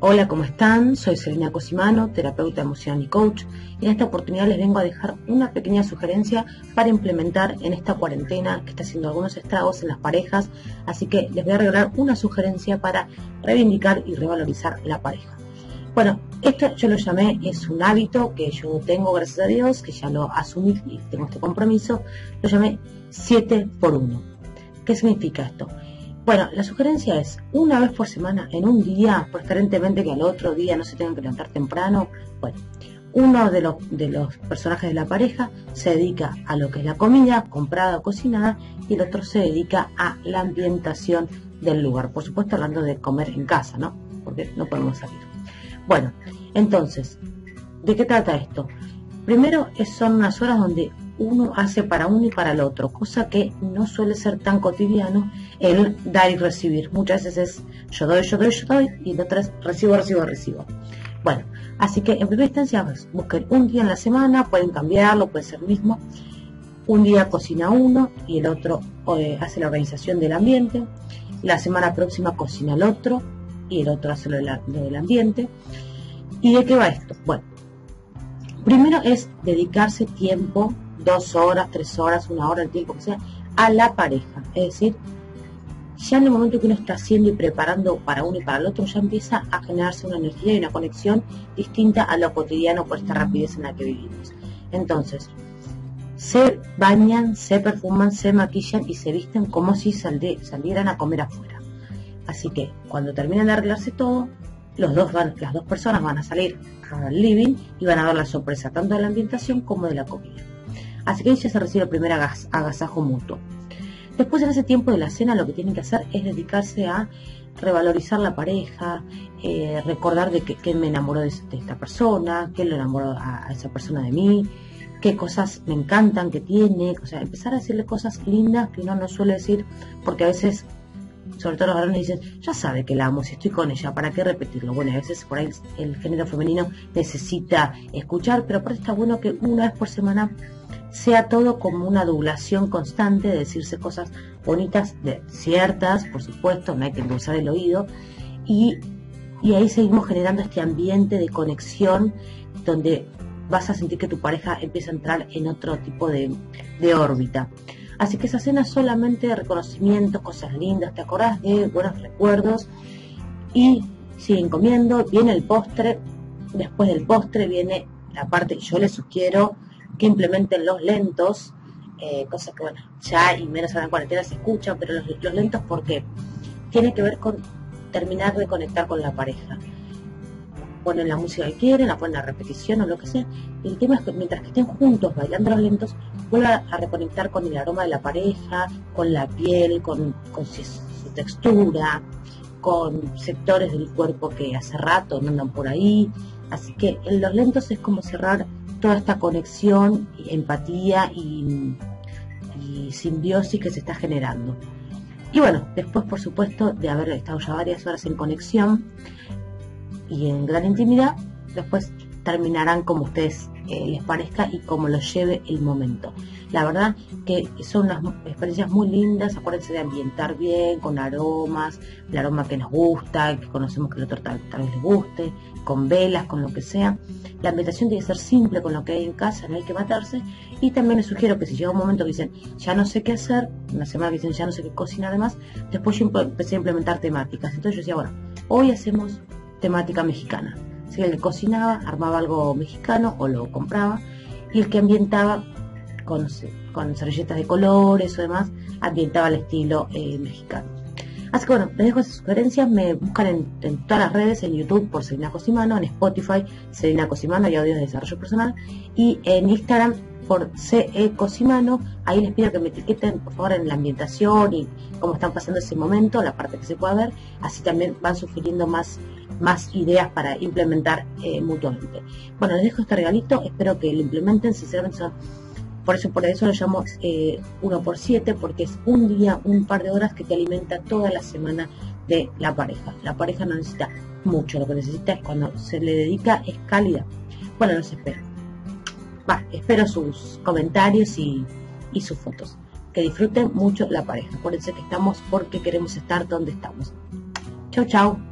Hola, ¿cómo están? Soy Selena Cosimano, terapeuta emocional y coach, y en esta oportunidad les vengo a dejar una pequeña sugerencia para implementar en esta cuarentena que está haciendo algunos estragos en las parejas, así que les voy a regalar una sugerencia para reivindicar y revalorizar la pareja. Bueno, esto yo lo llamé, es un hábito que yo tengo, gracias a Dios, que ya lo asumí y tengo este compromiso, lo llamé 7 por 1. ¿Qué significa esto? Bueno, la sugerencia es una vez por semana, en un día, preferentemente que al otro día no se tengan que levantar temprano. Bueno, uno de los, de los personajes de la pareja se dedica a lo que es la comida, comprada o cocinada, y el otro se dedica a la ambientación del lugar. Por supuesto, hablando de comer en casa, ¿no? Porque no podemos salir. Bueno, entonces, ¿de qué trata esto? Primero son unas horas donde uno hace para uno y para el otro, cosa que no suele ser tan cotidiano el dar y recibir. Muchas veces es yo doy, yo doy, yo doy, y la otra es recibo, recibo, recibo. Bueno, así que en primera instancia pues, busquen un día en la semana, pueden cambiarlo, puede ser mismo. Un día cocina uno y el otro eh, hace la organización del ambiente. La semana próxima cocina el otro y el otro hace lo del ambiente. ¿Y de qué va esto? Bueno, primero es dedicarse tiempo dos horas, tres horas, una hora, el tiempo que sea, a la pareja. Es decir, ya en el momento que uno está haciendo y preparando para uno y para el otro, ya empieza a generarse una energía y una conexión distinta a lo cotidiano por esta rapidez en la que vivimos. Entonces, se bañan, se perfuman, se maquillan y se visten como si salieran a comer afuera. Así que cuando terminen de arreglarse todo, los dos van, las dos personas van a salir al living y van a dar la sorpresa tanto de la ambientación como de la comida. Así que ella se recibe el primer agasajo mutuo. Después en ese tiempo de la cena lo que tienen que hacer es dedicarse a revalorizar la pareja, eh, recordar de qué me enamoró de, esta persona, qué le enamoró a, esa persona de mí, qué cosas me encantan que tiene, o sea, empezar a decirle cosas lindas que uno no suele decir, porque a veces, sobre todo los varones dicen, ya sabe que la amo, si estoy con ella, ¿para qué repetirlo? Bueno, a veces por ahí el género femenino necesita escuchar, pero eso está bueno que una vez por semana sea todo como una adulación constante de decirse cosas bonitas, de ciertas, por supuesto, no hay que endulzar el oído, y, ahí seguimos generando este ambiente de conexión donde vas a sentir que tu pareja empieza a entrar en otro tipo de, de órbita. Así que esa cena solamente de reconocimiento, cosas lindas, te acordás de buenos recuerdos y siguen comiendo, viene el postre, después del postre viene la parte, yo les sugiero que implementen los lentos, eh, cosa que bueno, ya y menos en cuarentena se escucha, pero los, lentos porque tiene que ver con terminar de conectar con la pareja. Ponen la música que quieren, la ponen a repetición o lo que sea. Y el tema es que mientras que estén juntos bailando los lentos, vuelvan a reconectar con el aroma de la pareja, con la piel, con, su, textura, con sectores del cuerpo que hace rato no andan por ahí. Así que en los lentos es como cerrar toda esta conexión, empatía y, simbiosis que se está generando. Y bueno, después por supuesto de haber estado ya varias horas en conexión y en gran intimidad, después terminarán como ustedes eh, les parezca y como lo lleve el momento. La verdad que son unas experiencias muy lindas, acuérdense de ambientar bien, con aromas, el aroma que nos gusta, que conocemos que el otro tal, vez les guste, con velas, con lo que sea. La ambientación tiene que ser simple con lo que hay en casa, no hay que matarse. Y también les sugiero que si llega un momento que dicen, ya no sé qué hacer, una semana que dicen, ya no sé qué cocinar además, después yo empecé a implementar temáticas. Entonces yo decía, bueno, hoy hacemos temática mexicana. Si que cocinaba armaba algo mexicano o lo compraba y el que ambientaba con, con servilletas de colores o demás, ambientaba el estilo eh, mexicano. Así que bueno, les dejo esas sugerencias, me buscan en, todas las redes, en YouTube por Selina Cosimano, en Spotify Selina Cosimano y audios de desarrollo personal y en Instagram por CE Cosimano, ahí les pido que me etiqueten por favor en la ambientación y cómo están pasando ese momento, la parte que se pueda ver, así también van sugiriendo más más ideas para implementar eh, mutuamente. Bueno, les dejo este regalito, espero que lo implementen, sinceramente son, por eso por eso lo llamo eh, 1 por 7 porque es un día, un par de horas que te alimenta toda la semana de la pareja. La pareja no necesita mucho, lo que necesita es cuando se le dedica es calidad. Bueno, los espero. Espero sus comentarios y, y sus fotos. Que disfruten mucho la pareja. Acuérdense que estamos porque queremos estar donde estamos. Chau, chau.